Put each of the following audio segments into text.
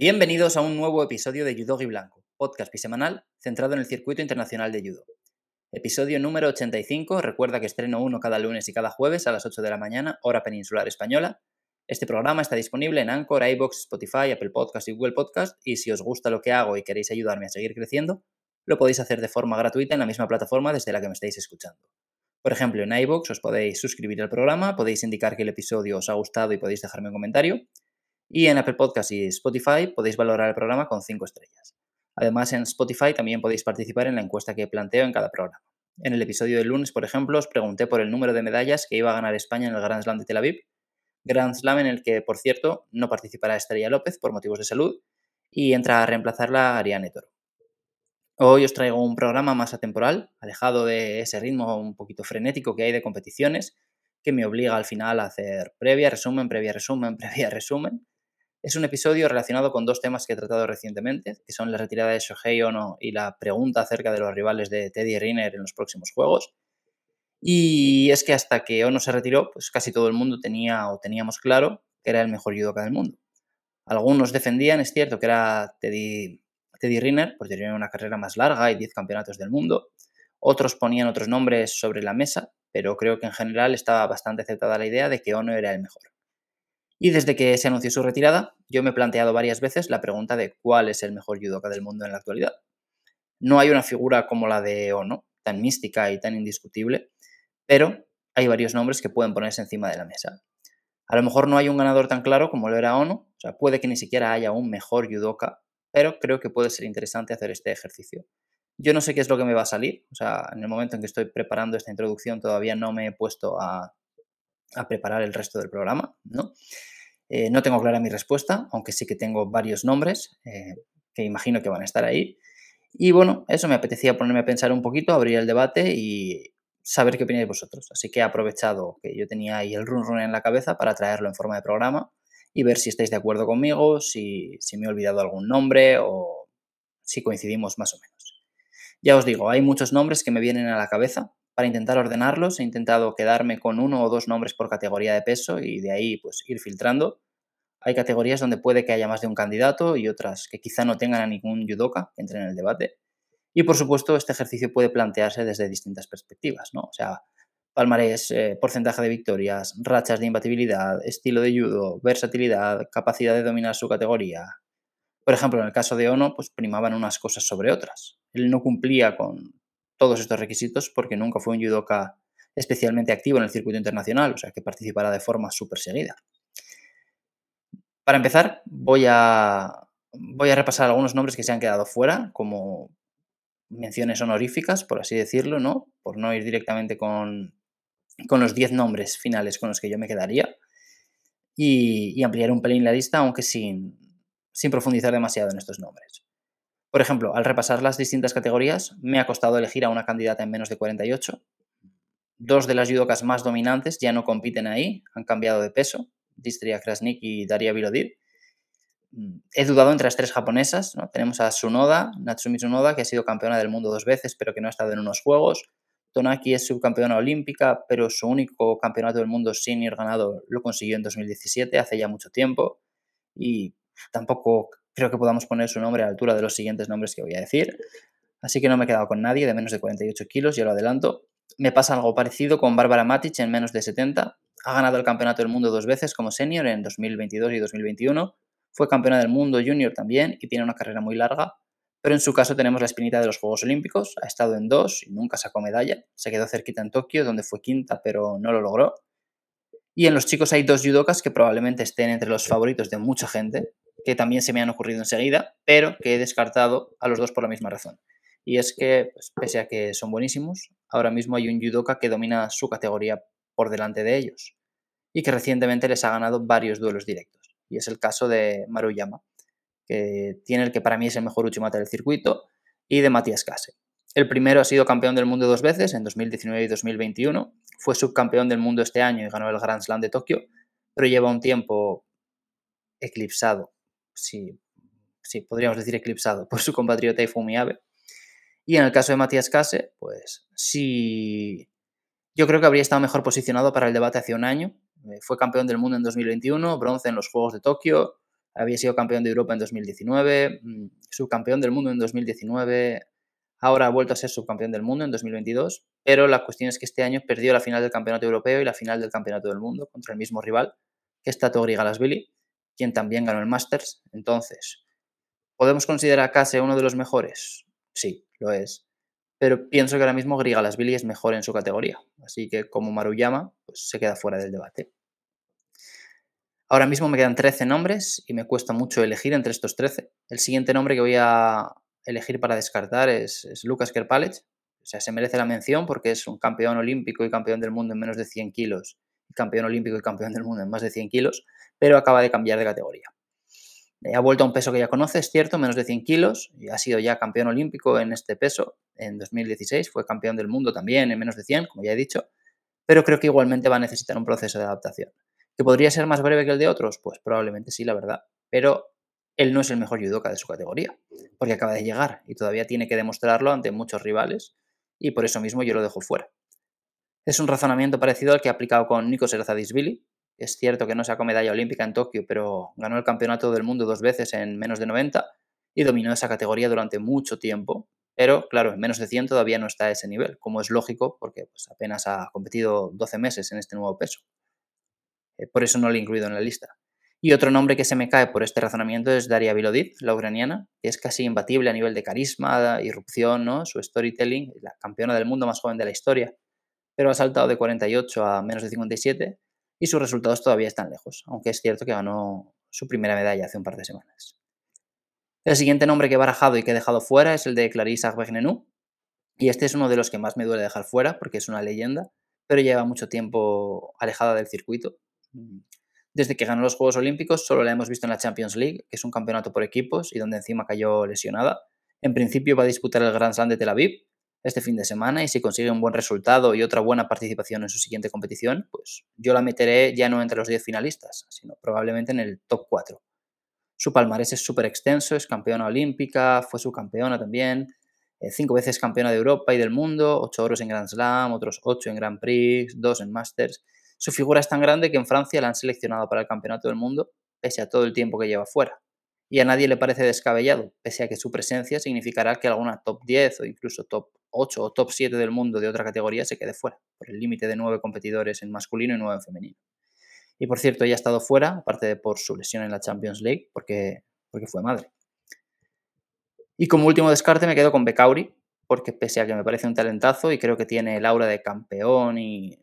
Bienvenidos a un nuevo episodio de Judo Blanco, podcast bisemanal centrado en el circuito internacional de judo. Episodio número 85, recuerda que estreno uno cada lunes y cada jueves a las 8 de la mañana, hora peninsular española. Este programa está disponible en Anchor, iBox, Spotify, Apple Podcast y Google Podcast y si os gusta lo que hago y queréis ayudarme a seguir creciendo, lo podéis hacer de forma gratuita en la misma plataforma desde la que me estáis escuchando. Por ejemplo, en iBox os podéis suscribir al programa, podéis indicar que el episodio os ha gustado y podéis dejarme un comentario. Y en Apple Podcast y Spotify podéis valorar el programa con 5 estrellas. Además, en Spotify también podéis participar en la encuesta que planteo en cada programa. En el episodio del lunes, por ejemplo, os pregunté por el número de medallas que iba a ganar España en el Grand Slam de Tel Aviv. Grand Slam en el que, por cierto, no participará Estrella López por motivos de salud y entra a reemplazarla Ariane Toro. Hoy os traigo un programa más atemporal, alejado de ese ritmo un poquito frenético que hay de competiciones, que me obliga al final a hacer previa, resumen, previa, resumen, previa, resumen. Es un episodio relacionado con dos temas que he tratado recientemente, que son la retirada de Shohei Ono y la pregunta acerca de los rivales de Teddy Riner en los próximos juegos. Y es que hasta que Ono se retiró, pues casi todo el mundo tenía o teníamos claro que era el mejor judoka del mundo. Algunos defendían, es cierto, que era Teddy Teddy Riner, pues tenía una carrera más larga y 10 campeonatos del mundo. Otros ponían otros nombres sobre la mesa, pero creo que en general estaba bastante aceptada la idea de que Ono era el mejor. Y desde que se anunció su retirada, yo me he planteado varias veces la pregunta de cuál es el mejor judoka del mundo en la actualidad. No hay una figura como la de Ono, tan mística y tan indiscutible, pero hay varios nombres que pueden ponerse encima de la mesa. A lo mejor no hay un ganador tan claro como lo era Ono, o sea, puede que ni siquiera haya un mejor judoka pero creo que puede ser interesante hacer este ejercicio. Yo no sé qué es lo que me va a salir, o sea, en el momento en que estoy preparando esta introducción todavía no me he puesto a, preparar el resto del programa, ¿no? Eh, no tengo clara mi respuesta, aunque sí que tengo varios nombres eh, que imagino que van a estar ahí. Y bueno, eso me apetecía ponerme a pensar un poquito, abrir el debate y saber qué opináis vosotros. Así que he aprovechado que yo tenía ahí el run run en la cabeza para traerlo en forma de programa y ver si estáis de acuerdo conmigo, si, me he olvidado algún nombre o si coincidimos más o menos. Ya os digo, hay muchos nombres que me vienen a la cabeza. Para intentar ordenarlos he intentado quedarme con uno o dos nombres por categoría de peso y de ahí pues ir filtrando. Hay categorías donde puede que haya más de un candidato y otras que quizá no tengan a ningún judoka que entre en el debate. Y por supuesto, este ejercicio puede plantearse desde distintas perspectivas, ¿no? O sea, palmarés, eh, porcentaje de victorias, rachas de imbatibilidad, estilo de judo, versatilidad, capacidad de dominar su categoría. Por ejemplo, en el caso de Ono, pues primaban unas cosas sobre otras. Él no cumplía con todos estos requisitos porque nunca fue un judoka especialmente activo en el circuito internacional, o sea, que participara de forma súper seguida. Para empezar, voy a, voy a repasar algunos nombres que se han quedado fuera, como menciones honoríficas, por así decirlo, ¿no? Por no ir directamente con, con los 10 nombres finales con los que yo me quedaría y, ampliar un pelín la lista, aunque sin, sin profundizar demasiado en estos nombres. Por ejemplo, al repasar las distintas categorías, me ha costado elegir a una candidata en menos de 48. Dos de las judocas más dominantes ya no compiten ahí, han cambiado de peso, Distria Krasnik y Daria Virodir. He dudado entre las tres japonesas. Tenemos a Tsunoda, Natsumi Tsunoda, que ha sido campeona del mundo dos veces, pero que no ha estado en unos juegos. Tonaki es subcampeona olímpica, pero su único campeonato del mundo senior ganado lo consiguió en 2017, hace ya mucho tiempo. Y tampoco creo que podamos poner su nombre a la altura de los siguientes nombres que voy a decir. Así que no me he quedado con nadie de menos de 48 kilos, ya lo adelanto. Me pasa algo parecido con Bárbara Matic en menos de 70. Ha ganado el campeonato del mundo dos veces como senior en 2022 y 2021. Fue campeona del mundo junior también y tiene una carrera muy larga, pero en su caso tenemos la espinita de los Juegos Olímpicos, ha estado en dos y nunca sacó medalla, se quedó cerquita en Tokio, donde fue quinta, pero no lo logró. Y en los chicos hay dos judokas que probablemente estén entre los favoritos de mucha gente, que también se me han ocurrido enseguida, pero que he descartado a los dos por la misma razón. Y es que, pues, pese a que son buenísimos, ahora mismo hay un judoka que domina su categoría por delante de ellos y que recientemente les ha ganado varios duelos directos. Y es el caso de Maruyama, que tiene el que para mí es el mejor Uchimata del circuito, y de Matías Case. El primero ha sido campeón del mundo dos veces, en 2019 y 2021. Fue subcampeón del mundo este año y ganó el Grand Slam de Tokio, pero lleva un tiempo eclipsado, sí, podríamos decir eclipsado, por su compatriota Ifumi Abe. Y en el caso de Matías Case, pues sí, yo creo que habría estado mejor posicionado para el debate hace un año. Eh, fue campeón del mundo en 2021, bronce en los Juegos de Tokio, Había sido campeón de Europa en 2019, mm, subcampeón del mundo en 2019, ahora ha vuelto a ser subcampeón del mundo en 2022, pero la cuestión es que este año perdió la final del campeonato europeo y la final del campeonato del mundo contra el mismo rival, que es Tato Grigalasvili, quien también ganó el Masters. Entonces, ¿podemos considerar a Kase uno de los mejores? Sí, lo es. Pero pienso que ahora mismo Grigalasvili es mejor en su categoría. Así que como Maruyama, pues se queda fuera del debate. Ahora mismo me quedan 13 nombres y me cuesta mucho elegir entre estos 13. El siguiente nombre que voy a elegir para descartar es, Lucas Kerpalec. O sea, se merece la mención porque es un campeón olímpico y campeón del mundo en menos de 100 kilos. Campeón olímpico y campeón del mundo en más de 100 kilos, pero acaba de cambiar de categoría. Eh, ha vuelto a un peso que ya conoce, es cierto, menos de 100 kilos, y ha sido ya campeón olímpico en este peso en 2016, fue campeón del mundo también en menos de 100, como ya he dicho, pero creo que igualmente va a necesitar un proceso de adaptación. ¿Que podría ser más breve que el de otros? Pues probablemente sí, la verdad. Pero él no es el mejor judoka de su categoría, porque acaba de llegar y todavía tiene que demostrarlo ante muchos rivales y por eso mismo yo lo dejo fuera. Es un razonamiento parecido al que ha aplicado con Nikos Erzadisvili. Es cierto que no sacó medalla olímpica en Tokio, pero ganó el campeonato del mundo dos veces en menos de 90 y dominó esa categoría durante mucho tiempo. Pero claro, en menos de 100 todavía no está a ese nivel, como es lógico, porque pues, apenas ha competido 12 meses en este nuevo peso. Eh, por eso no lo he incluido en la lista. Y otro nombre que se me cae por este razonamiento es Daria Vilodit, la ucraniana, que es casi imbatible a nivel de carisma, irrupción, ¿no? su storytelling, la campeona del mundo más joven de la historia, pero ha saltado de 48 a menos de 57 y sus resultados todavía están lejos, aunque es cierto que ganó su primera medalla hace un par de semanas. El siguiente nombre que he barajado y que he dejado fuera es el de Clarisse Agbegnenu, y este es uno de los que más me duele dejar fuera porque es una leyenda, pero lleva mucho tiempo alejada del circuito desde que ganó los Juegos Olímpicos solo la hemos visto en la Champions League, que es un campeonato por equipos y donde encima cayó lesionada. En principio va a disputar el Grand Slam de Tel Aviv este fin de semana y si consigue un buen resultado y otra buena participación en su siguiente competición, pues yo la meteré ya no entre los 10 finalistas, sino probablemente en el top 4. Su palmarés es súper extenso, es campeona olímpica, fue subcampeona también, eh, cinco veces campeona de Europa y del mundo, ocho oros en Grand Slam, otros ocho en Grand Prix, dos en Masters. Su figura es tan grande que en Francia la han seleccionado para el Campeonato del Mundo, pese a todo el tiempo que lleva fuera. Y a nadie le parece descabellado, pese a que su presencia significará que alguna top 10 o incluso top 8 o top 7 del mundo de otra categoría se quede fuera, por el límite de nueve competidores en masculino y nueve en femenino. Y por cierto, ella ha estado fuera, aparte de por su lesión en la Champions League, porque, porque fue madre. Y como último descarte me quedo con Becauri, porque pese a que me parece un talentazo y creo que tiene el aura de campeón y,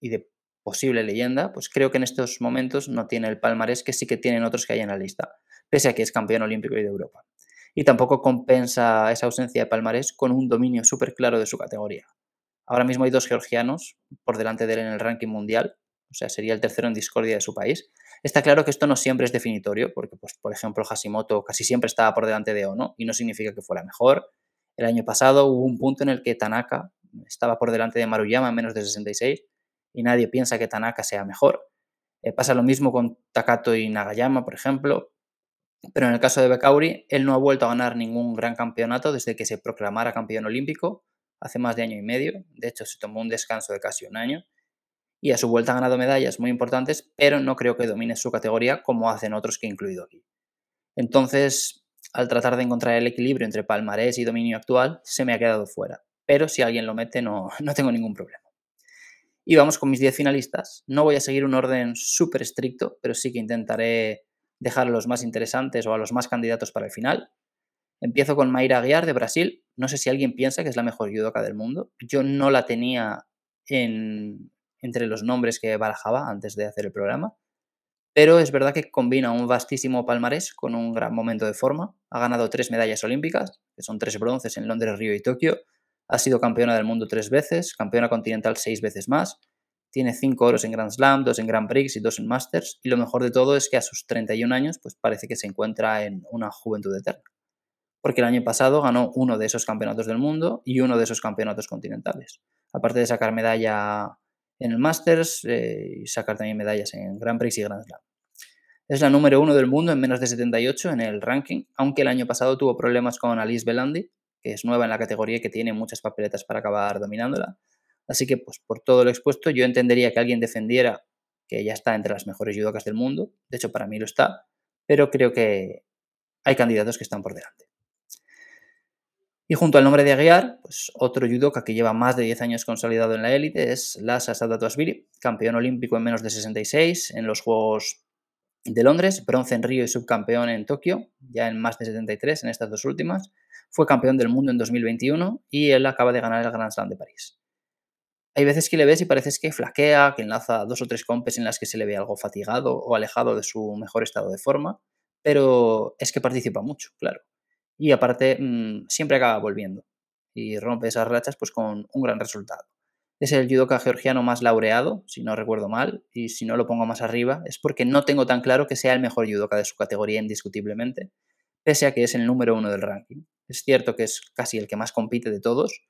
y de posible leyenda, pues creo que en estos momentos no tiene el palmarés que sí que tienen otros que hay en la lista, pese a que es campeón olímpico y de Europa. Y tampoco compensa esa ausencia de palmarés con un dominio súper claro de su categoría. Ahora mismo hay dos georgianos por delante de él en el ranking mundial, o sea, sería el tercero en discordia de su país. Está claro que esto no siempre es definitorio, porque, pues, por ejemplo, Hashimoto casi siempre estaba por delante de Ono y no significa que fuera mejor. El año pasado hubo un punto en el que Tanaka estaba por delante de Maruyama en menos de 66 y nadie piensa que Tanaka sea mejor. Eh, pasa lo mismo con Takato y Nagayama, por ejemplo. Pero en el caso de Bekauri, él no ha vuelto a ganar ningún gran campeonato desde que se proclamara campeón olímpico hace más de año y medio. De hecho, se tomó un descanso de casi un año. Y a su vuelta ha ganado medallas muy importantes, pero no creo que domine su categoría como hacen otros que he incluido aquí. Entonces, al tratar de encontrar el equilibrio entre palmarés y dominio actual, se me ha quedado fuera. Pero si alguien lo mete, no, no tengo ningún problema. Y vamos con mis 10 finalistas. No voy a seguir un orden súper estricto, pero sí que intentaré dejar a los más interesantes o a los más candidatos para el final. Empiezo con Mayra Aguiar de Brasil. No sé si alguien piensa que es la mejor judoka del mundo. Yo no la tenía en, entre los nombres que barajaba antes de hacer el programa. Pero es verdad que combina un vastísimo palmarés con un gran momento de forma. Ha ganado tres medallas olímpicas, que son tres bronces en Londres, Río y Tokio, ha sido campeona del mundo tres veces, campeona continental seis veces más. Tiene cinco oros en Grand Slam, dos en Grand Prix y dos en Masters. Y lo mejor de todo es que a sus 31 años, pues parece que se encuentra en una juventud eterna. Porque el año pasado ganó uno de esos campeonatos del mundo y uno de esos campeonatos continentales. Aparte de sacar medalla en el Masters eh, y sacar también medallas en Grand Prix y Grand Slam. Es la número uno del mundo en menos de 78 en el ranking, aunque el año pasado tuvo problemas con Alice Belandi, que es nueva en la categoría y que tiene muchas papeletas para acabar dominándola. Así que, pues por todo lo expuesto, yo entendería que alguien defendiera que ya está entre las mejores judocas del mundo. De hecho, para mí lo está. pero creo que hay candidatos que están por delante. Y junto al nombre de Aguiar, pues otro judoka que lleva más de 10 años consolidado en la élite es Lasa Sadatuashvili, campeón olímpico en menos de 66 en los Juegos de Londres, bronce en Río y subcampeón en Tokio, ya en más de 73 en estas dos últimas. Fue campeón del mundo en 2021 y él acaba de ganar el Grand Slam de París. Hay veces que le ves y parece que flaquea, que enlaza dos o tres compes en las que se le ve algo fatigado o alejado de su mejor estado de forma, pero es que participa mucho, claro y aparte mm, siempre acaba volviendo y rompe esas rachas pues con un gran resultado. Es el judoka georgiano más laureado, si no recuerdo mal, y si no lo pongo más arriba es porque no tengo tan claro que sea el mejor judoka de su categoría indiscutiblemente, pese a que es el número uno del ranking. Es cierto que es casi el que más compite de todos,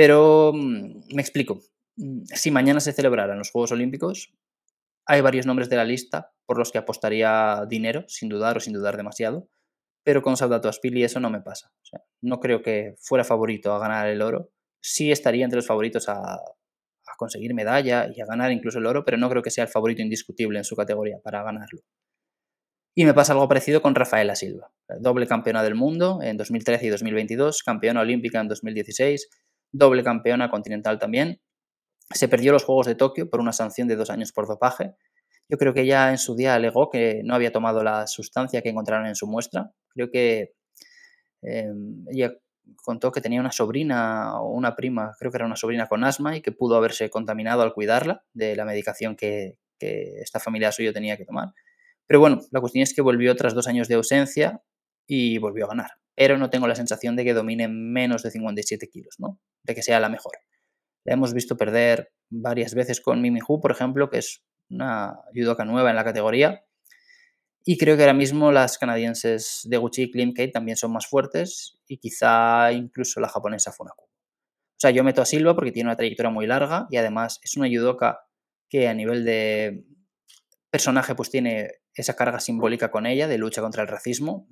pero mm, me explico. Mm, si mañana se celebraran los Juegos Olímpicos, hay varios nombres de la lista por los que apostaría dinero, sin dudar o sin dudar demasiado, pero con Saudato Aspili eso no me pasa. no creo que fuera favorito a ganar el oro. Sí estaría entre los favoritos a, a, conseguir medalla y a ganar incluso el oro, pero no creo que sea el favorito indiscutible en su categoría para ganarlo. Y me pasa algo parecido con Rafaela Silva, doble campeona del mundo en 2013 y 2022, campeona olímpica en 2016, doble campeona continental también. Se perdió los Juegos de Tokio por una sanción de dos años por dopaje yo creo que ella en su día alegó que no había tomado la sustancia que encontraron en su muestra. Creo que em, ella contó que tenía una sobrina o una prima, creo que era una sobrina con asma y que pudo haberse contaminado al cuidarla de la medicación que, esta familia suya tenía que tomar. Pero bueno, la cuestión es que volvió tras dos años de ausencia y volvió a ganar. Pero no tengo la sensación de que domine menos de 57 kilos, ¿no? De que sea la mejor. La hemos visto perder varias veces con Mimi Hu, por ejemplo, que es una judoka nueva en la categoría. Y creo que ahora mismo las canadienses de Gucci y Klimkate también son más fuertes y quizá incluso la japonesa Funaku. O sea, yo meto a Silva porque tiene una trayectoria muy larga y además es una judoka que a nivel de personaje pues tiene esa carga simbólica con ella de lucha contra el racismo.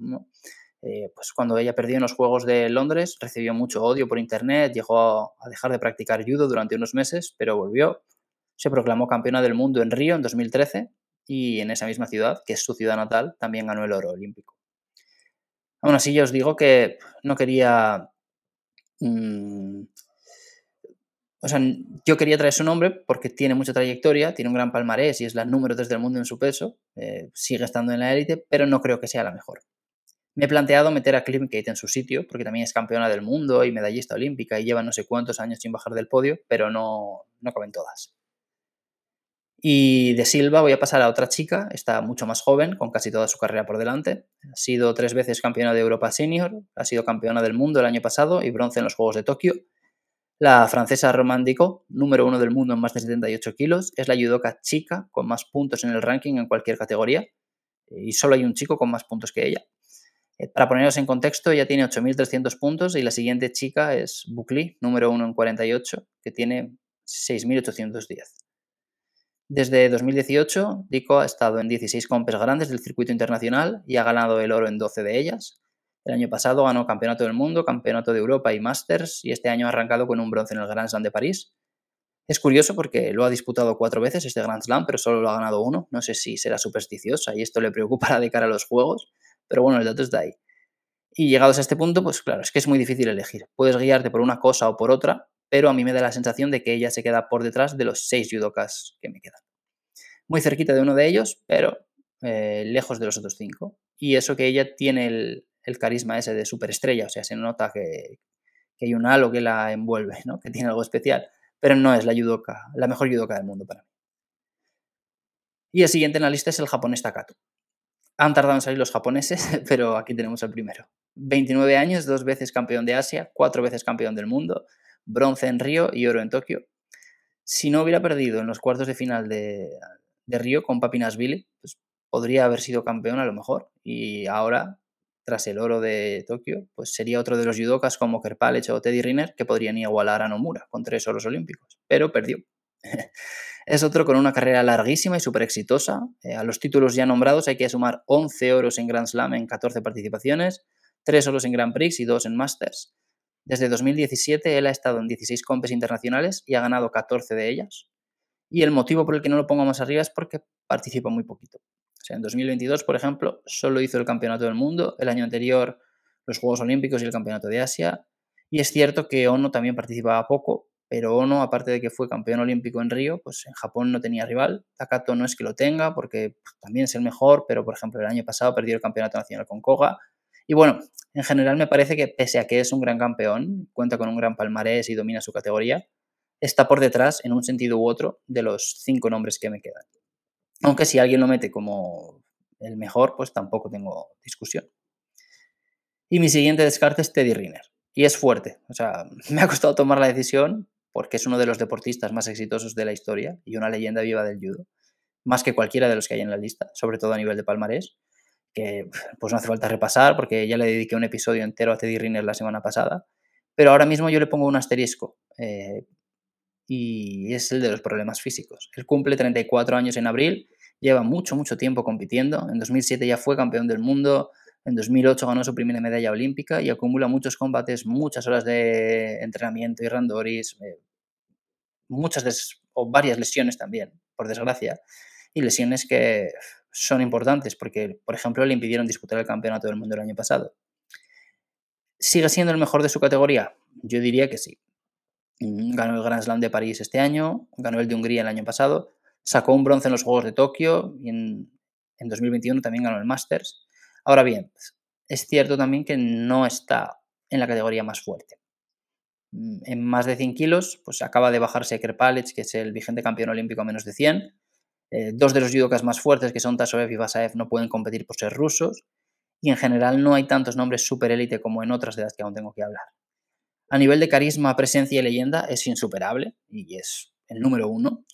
Eh, pues cuando ella perdió en los Juegos de Londres recibió mucho odio por internet, llegó a dejar de practicar judo durante unos meses, pero volvió se proclamó campeona del mundo en Río en 2013 y en esa misma ciudad, que es su ciudad natal, también ganó el oro olímpico. Aún así, ya os digo que no quería... Mm, o sea, yo quería traer su nombre porque tiene mucha trayectoria, tiene un gran palmarés y es la número 3 del mundo en su peso, eh, sigue estando en la élite, pero no creo que sea la mejor. Me he planteado meter a Kate en su sitio, porque también es campeona del mundo y medallista olímpica y lleva no sé cuántos años sin bajar del podio, pero no, no caben todas. Y de Silva voy a pasar a otra chica, está mucho más joven, con casi toda su carrera por delante. Ha sido tres veces campeona de Europa Senior, ha sido campeona del mundo el año pasado y bronce en los Juegos de Tokio. La francesa Romandico, número uno del mundo en más de 78 kilos, es la judoka chica con más puntos en el ranking en cualquier categoría y solo hay un chico con más puntos que ella. Eh, para poneros en contexto, ella tiene 8.300 puntos y la siguiente chica es Bukli, número uno en 48, que tiene 6.810. Desde 2018, Dico ha estado en 16 compes grandes del circuito internacional y ha ganado el oro en 12 de ellas. El año pasado ganó Campeonato del Mundo, Campeonato de Europa y Masters y este año ha arrancado con un bronce en el Grand Slam de París. Es curioso porque lo ha disputado cuatro veces este Grand Slam, pero solo lo ha ganado uno. No sé si será supersticiosa y esto le preocupará de cara a los juegos, pero bueno, el dato está ahí. Y llegados a este punto, pues claro, es que es muy difícil elegir. Puedes guiarte por una cosa o por otra, pero a mí me da la sensación de que ella se queda por detrás de los seis judokas que me quedan. Muy cerquita de uno de ellos, pero eh, lejos de los otros cinco. Y eso que ella tiene el, carisma ese de superestrella, o sea, se nota que, hay un halo que la envuelve, ¿no? que tiene algo especial, pero no es la judoka, la mejor judoka del mundo para mí. Y el siguiente en la lista es el japonés Takato. Han tardado en salir los japoneses, pero aquí tenemos el primero. 29 años, dos veces campeón de Asia, cuatro veces campeón del mundo, bronce en Río y oro en Tokio. Si no hubiera perdido en los cuartos de final de, Río con Billy, pues podría haber sido campeón a lo mejor. Y ahora, tras el oro de Tokio, pues sería otro de los judokas como Kerpalech o Teddy Riner que podrían igualar a Nomura con tres oros olímpicos. Pero perdió. es otro con una carrera larguísima y súper exitosa. Eh, a los títulos ya nombrados hay que sumar 11 oros en Grand Slam en 14 participaciones, 3 oros en Grand Prix y 2 en Masters. Desde 2017 él ha estado en 16 compes internacionales y ha ganado 14 de ellas. Y el motivo por el que no lo pongo más arriba es porque participa muy poquito. O sea, en 2022, por ejemplo, solo hizo el Campeonato del Mundo, el año anterior los Juegos Olímpicos y el Campeonato de Asia. Y es cierto que Ono también participaba poco, pero Ono, aparte de que fue campeón olímpico en Río, pues en Japón no tenía rival. Takato no es que lo tenga, porque también es el mejor, pero por ejemplo el año pasado perdió el Campeonato Nacional con Koga. Y bueno, en general me parece que pese a que es un gran campeón, cuenta con un gran palmarés y domina su categoría, está por detrás, en un sentido u otro, de los cinco nombres que me quedan. Aunque si alguien lo mete como el mejor, pues tampoco tengo discusión. Y mi siguiente descarte es Teddy Riner. Y es fuerte. O sea, me ha costado tomar la decisión porque es uno de los deportistas más exitosos de la historia y una leyenda viva del judo. Más que cualquiera de los que hay en la lista, sobre todo a nivel de palmarés, que pues no hace falta repasar porque ya le dediqué un episodio entero a Teddy Riner la semana pasada. Pero ahora mismo yo le pongo un asterisco. Eh, y es el de los problemas físicos. Él cumple 34 años en abril, lleva mucho, mucho tiempo compitiendo. En 2007 ya fue campeón del mundo, en 2008 ganó su primera medalla olímpica y acumula muchos combates, muchas horas de entrenamiento y randoris, eh, muchas o varias lesiones también, por desgracia, y lesiones que son importantes porque, por ejemplo, le impidieron disputar el campeonato del mundo el año pasado. ¿Sigue siendo el mejor de su categoría? Yo diría que sí. Mm, ganó el Grand Slam de París este año, ganó el de Hungría el año pasado, sacó un bronce en los Juegos de Tokio y en, 2021 también ganó el Masters. Ahora bien, es cierto también que no está en la categoría más fuerte. En más de 100 kilos, pues acaba de bajarse Krepalec, que es el vigente campeón olímpico a menos de 100. Eh, dos de los judokas más fuertes, que son Tasoev y Basaev, no pueden competir por ser rusos. Y en general no hay tantos nombres super élite como en otras de las que aún tengo que hablar. A nivel de carisma, presencia y leyenda es insuperable y es el número uno.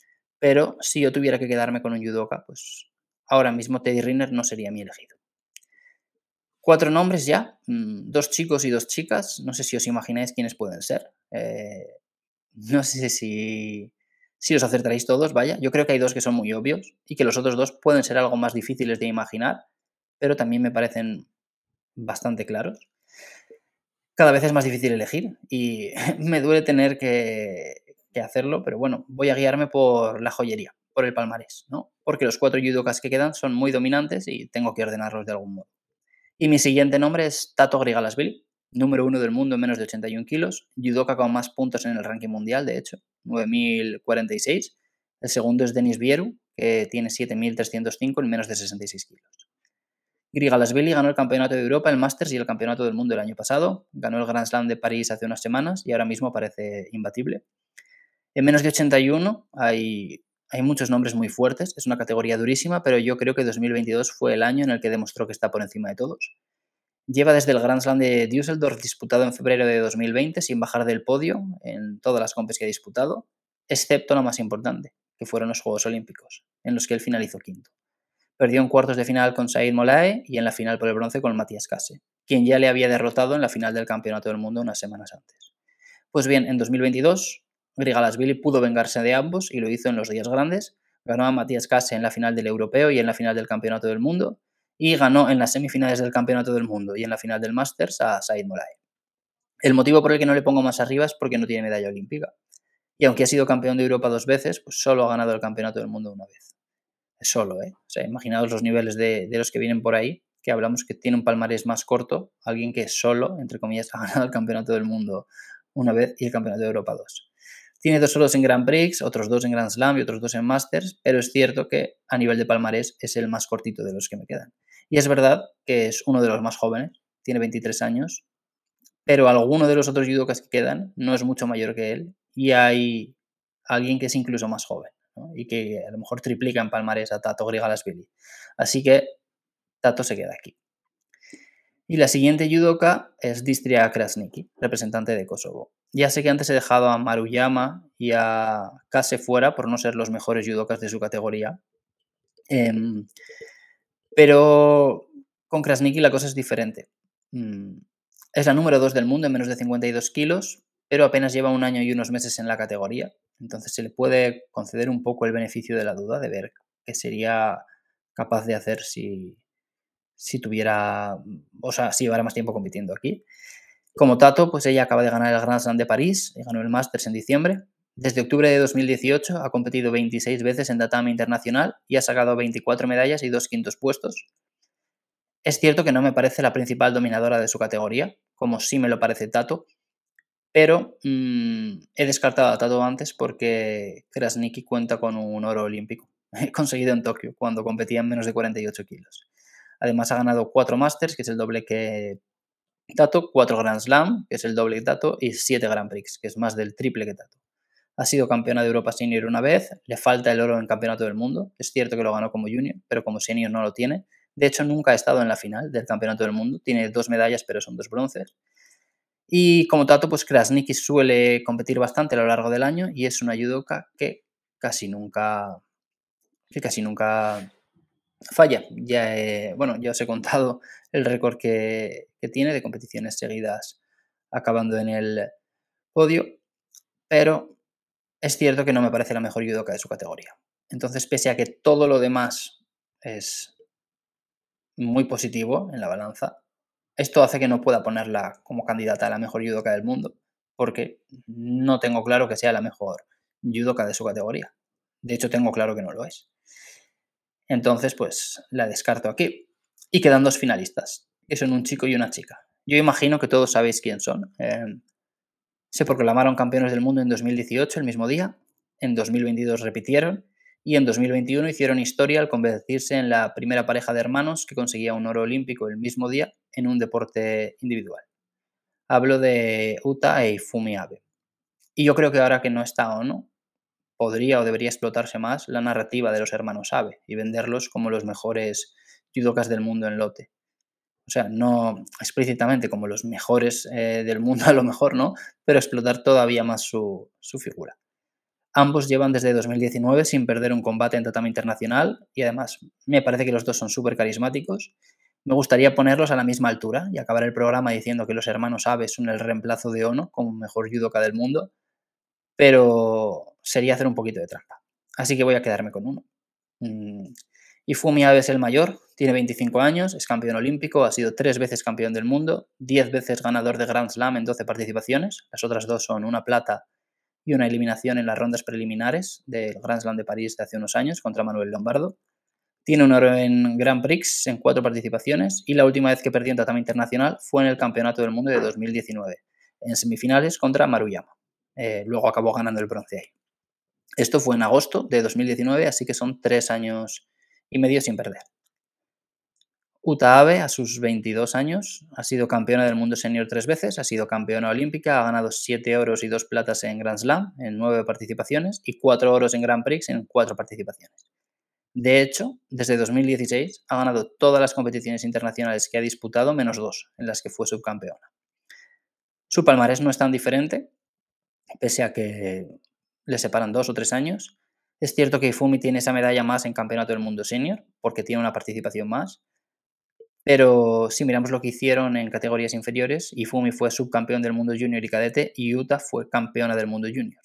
Pero si yo tuviera que quedarme con un judoka, pues ahora mismo Teddy Riner no sería mi elegido. Cuatro nombres ya, mm, dos chicos y dos chicas. No sé si os imagináis quiénes pueden ser. Eh, no sé si, si os acertaréis todos, vaya. Yo creo que hay dos que son muy obvios y que los otros dos pueden ser algo más difíciles de imaginar, pero también me parecen bastante claros cada vez es más difícil elegir y me duele tener que, hacerlo, pero bueno, voy a guiarme por la joyería, por el palmarés, ¿no? Porque los cuatro judokas que quedan son muy dominantes y tengo que ordenarlos de algún modo. Y mi siguiente nombre es Tato Grigalasvili, número uno del mundo en menos de 81 kilos, judoka con más puntos en el ranking mundial, de hecho, 9.046. El segundo es Denis Vieru, que tiene 7.305 en menos de 66 kilos. Grigalasvili ganó el Campeonato de Europa, el Masters y el Campeonato del Mundo el año pasado. Ganó el Grand Slam de París hace unas semanas y ahora mismo parece imbatible. En menos de 81 hay, hay muchos nombres muy fuertes. Es una categoría durísima, pero yo creo que 2022 fue el año en el que demostró que está por encima de todos. Lleva desde el Grand Slam de Düsseldorf disputado en febrero de 2020 sin bajar del podio en todas las compes que ha disputado, excepto la más importante, que fueron los Juegos Olímpicos, en los que él finalizó quinto. Perdió en cuartos de final con Said Molae y en la final por el bronce con Matías Kase, quien ya le había derrotado en la final del Campeonato del Mundo unas semanas antes. Pues bien, en 2022, Grigalasvili pudo vengarse de ambos y lo hizo en los días grandes. Ganó a Matías Kase en la final del Europeo y en la final del Campeonato del Mundo, y ganó en las semifinales del Campeonato del Mundo y en la final del Masters a Said Molae. El motivo por el que no le pongo más arriba es porque no tiene medalla olímpica. Y aunque ha sido campeón de Europa dos veces, pues solo ha ganado el Campeonato del Mundo una vez solo, ¿eh? O sea, imaginaos los niveles de, los que vienen por ahí, que hablamos que tiene un palmarés más corto, alguien que solo, entre comillas, ha ganado el campeonato del mundo una vez y el campeonato de Europa dos. Tiene dos solos en Grand Prix, otros dos en Grand Slam y otros dos en Masters, pero es cierto que a nivel de palmarés es el más cortito de los que me quedan. Y es verdad que es uno de los más jóvenes, tiene 23 años, pero alguno de los otros judokas que quedan no es mucho mayor que él y hay alguien que es incluso más joven y que a lo mejor triplica en palmarés a Tato Grigalasvili. Así que Tato se queda aquí. Y la siguiente judoka es Distria Krasniki, representante de Kosovo. Ya sé que antes he dejado a Maruyama y a Kase fuera por no ser los mejores judokas de su categoría. Em, pero con Krasniki la cosa es diferente. Mm, es la número 2 del mundo en menos de 52 kilos, pero apenas lleva un año y unos meses en la categoría. Entonces se le puede conceder un poco el beneficio de la duda de ver qué sería capaz de hacer si, si tuviera, o sea, si llevara más tiempo compitiendo aquí. Como Tato, pues ella acaba de ganar el Grand Slam de París y ganó el Masters en diciembre. Desde octubre de 2018 ha competido 26 veces en Tatami Internacional y ha sacado 24 medallas y dos quintos puestos. Es cierto que no me parece la principal dominadora de su categoría, como sí me lo parece Tato, pero mm, he descartado a Tato antes porque Krasniki cuenta con un oro olímpico conseguido en Tokio cuando competía en menos de 48 kilos. Además ha ganado cuatro Masters, que es el doble que Tato, cuatro Grand Slam, que es el doble que Tato, y siete Grand Prix, que es más del triple que Tato. Ha sido campeona de Europa Senior una vez, le falta el oro en Campeonato del Mundo. Es cierto que lo ganó como junior, pero como senior no lo tiene. De hecho, nunca ha estado en la final del Campeonato del Mundo. Tiene dos medallas, pero son dos bronces. Y como Tato, pues Krasniki suele competir bastante a lo largo del año y es una judoka que casi nunca, que casi nunca falla. Ya bueno, ya os he contado el récord que, que tiene de competiciones seguidas acabando en el podio, pero es cierto que no me parece la mejor judoka de su categoría. Entonces, pese a que todo lo demás es muy positivo en la balanza, esto hace que no pueda ponerla como candidata a la mejor judoka del mundo, porque no tengo claro que sea la mejor judoka de su categoría. De hecho, tengo claro que no lo es. Entonces, pues la descarto aquí. Y quedan dos finalistas, que son un chico y una chica. Yo imagino que todos sabéis quién son. Eh, se proclamaron campeones del mundo en 2018, el mismo día, en 2022 repitieron y en 2021 hicieron historia al convertirse en la primera pareja de hermanos que conseguía un oro olímpico el mismo día en un deporte individual. Hablo de Uta e Ifumi Abe. Y yo creo que ahora que no está no, podría o debería explotarse más la narrativa de los hermanos Abe y venderlos como los mejores judokas del mundo en lote o sea, no explícitamente como los mejores eh, del mundo a lo mejor, ¿no? Pero explotar todavía más su, figura. Ambos llevan desde 2019 sin perder un combate en tatami internacional y además me parece que los dos son súper carismáticos. Me gustaría ponerlos a la misma altura y acabar el programa diciendo que los hermanos Abe son el reemplazo de Ono como mejor judoka del mundo, pero sería hacer un poquito de trampa. Así que voy a quedarme con uno. Mm, Ifumi Abe es el mayor, tiene 25 años, es campeón olímpico, ha sido tres veces campeón del mundo, 10 veces ganador de Grand Slam en 12 participaciones. Las otras dos son una plata y una eliminación en las rondas preliminares del Grand Slam de París de hace unos años contra Manuel Lombardo. Tiene un oro en Grand Prix en cuatro participaciones y la última vez que perdió en tatami internacional fue en el Campeonato del Mundo de 2019, en semifinales contra Maruyama. Eh, luego acabó ganando el bronce ahí. Esto fue en agosto de 2019, así que son tres años y medio sin perder. Uta Abe, a sus 22 años, ha sido campeona del mundo senior tres veces, ha sido campeona olímpica, ha ganado 7 oros y 2 platas en Grand Slam en 9 participaciones y 4 oros en Grand Prix en 4 participaciones. De hecho, desde 2016 ha ganado todas las competiciones internacionales que ha disputado menos 2, en las que fue subcampeona. Su palmarés no es tan diferente, pese a que le separan 2 o 3 años, es cierto que Ifumi tiene esa medalla más en Campeonato del Mundo Senior, porque tiene una participación más. Pero si miramos lo que hicieron en categorías inferiores, Ifumi fue subcampeón del mundo junior y cadete y Uta fue campeona del mundo junior.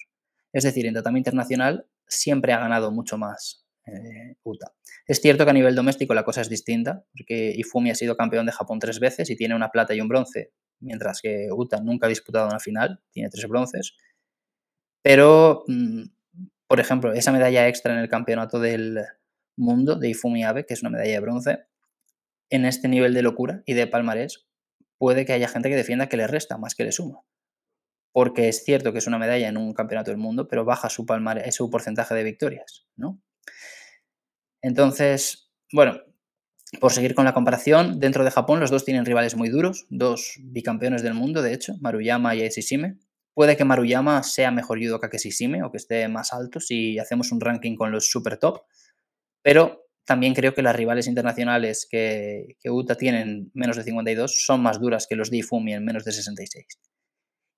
Es decir, en tatami internacional siempre ha ganado mucho más eh, Uta. Es cierto que a nivel doméstico la cosa es distinta, porque Ifumi ha sido campeón de Japón tres veces y tiene una plata y un bronce, mientras que Uta nunca ha disputado una final, tiene tres bronces. Pero mm, por ejemplo, esa medalla extra en el campeonato del mundo de Ifumi Abe, que es una medalla de bronce, en este nivel de locura y de palmarés, puede que haya gente que defienda que le resta más que le suma. Porque es cierto que es una medalla en un campeonato del mundo, pero baja su, palmarés, su porcentaje de victorias, ¿no? Entonces, bueno, por seguir con la comparación, dentro de Japón los dos tienen rivales muy duros, dos bicampeones del mundo, de hecho, Maruyama y Aishishime, Puede que Maruyama sea mejor judoka que Sisime o que esté más alto si hacemos un ranking con los super top, pero también creo que las rivales internacionales que, que Uta tienen menos de 52 son más duras que los de Ifumi en menos de 66.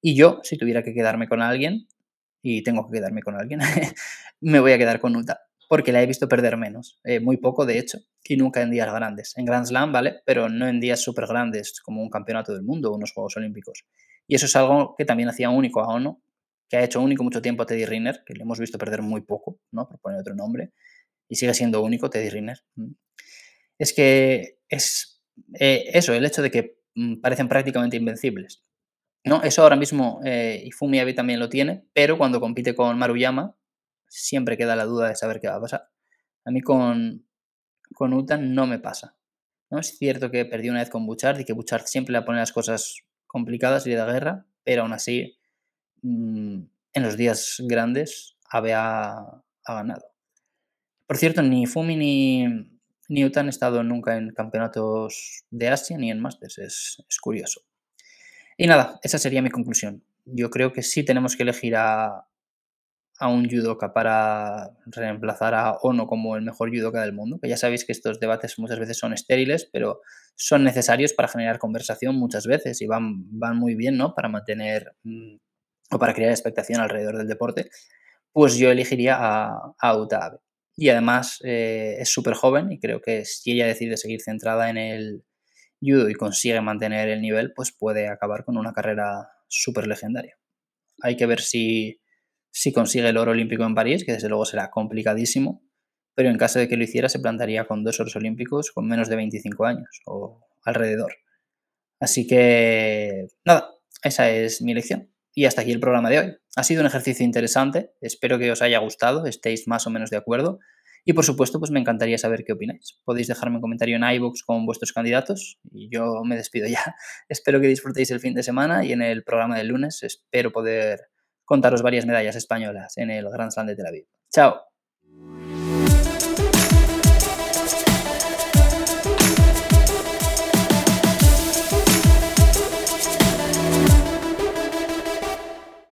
Y yo, si tuviera que quedarme con alguien, y tengo que quedarme con alguien, me voy a quedar con Uta, porque la he visto perder menos, eh, muy poco de hecho, y nunca en días grandes. En Grand Slam, ¿vale? Pero no en días súper grandes como un campeonato del mundo o unos Juegos Olímpicos. Y eso es algo que también hacía único a Ono, que ha hecho único mucho tiempo a Teddy Riner, que le hemos visto perder muy poco, ¿no? Por poner otro nombre, y sigue siendo único Teddy Riner. Mm. Es que es eh, eso, el hecho de que mm, parecen prácticamente invencibles. ¿no? Eso ahora mismo eh, Ifumi Abe también lo tiene, pero cuando compite con Maruyama siempre queda la duda de saber qué va a pasar. A mí con, con Utan no me pasa. ¿no? Es cierto que perdí una vez con Buchard y que Buchard siempre le pone las cosas complicadas y de guerra, pero aún así mm, en los días grandes Abe ha, ganado. Por cierto, ni Fumi ni, ni han estado nunca en campeonatos de Asia ni en Masters. Es, es, curioso. Y nada, esa sería mi conclusión. Yo creo que sí tenemos que elegir a, a un judoka para reemplazar a Ono como el mejor judoka del mundo, que ya sabéis que estos debates muchas veces son estériles, pero son necesarios para generar conversación muchas veces y van, van muy bien, ¿no? Para mantener mm, o para crear expectación alrededor del deporte, pues yo elegiría a, a Y además eh, es súper joven y creo que si ella decide seguir centrada en el judo y consigue mantener el nivel, pues puede acabar con una carrera súper legendaria. Hay que ver si si consigue el oro olímpico en París, que desde luego será complicadísimo, pero en caso de que lo hiciera se plantaría con dos oros olímpicos con menos de 25 años o alrededor. Así que, nada, esa es mi elección. Y hasta aquí el programa de hoy. Ha sido un ejercicio interesante, espero que os haya gustado, estéis más o menos de acuerdo. Y por supuesto, pues me encantaría saber qué opináis. Podéis dejarme un comentario en iVoox con vuestros candidatos y yo me despido ya. espero que disfrutéis el fin de semana y en el programa del lunes espero poder contaros varias medallas españolas en el Grand Slam de Tel Aviv. Chao.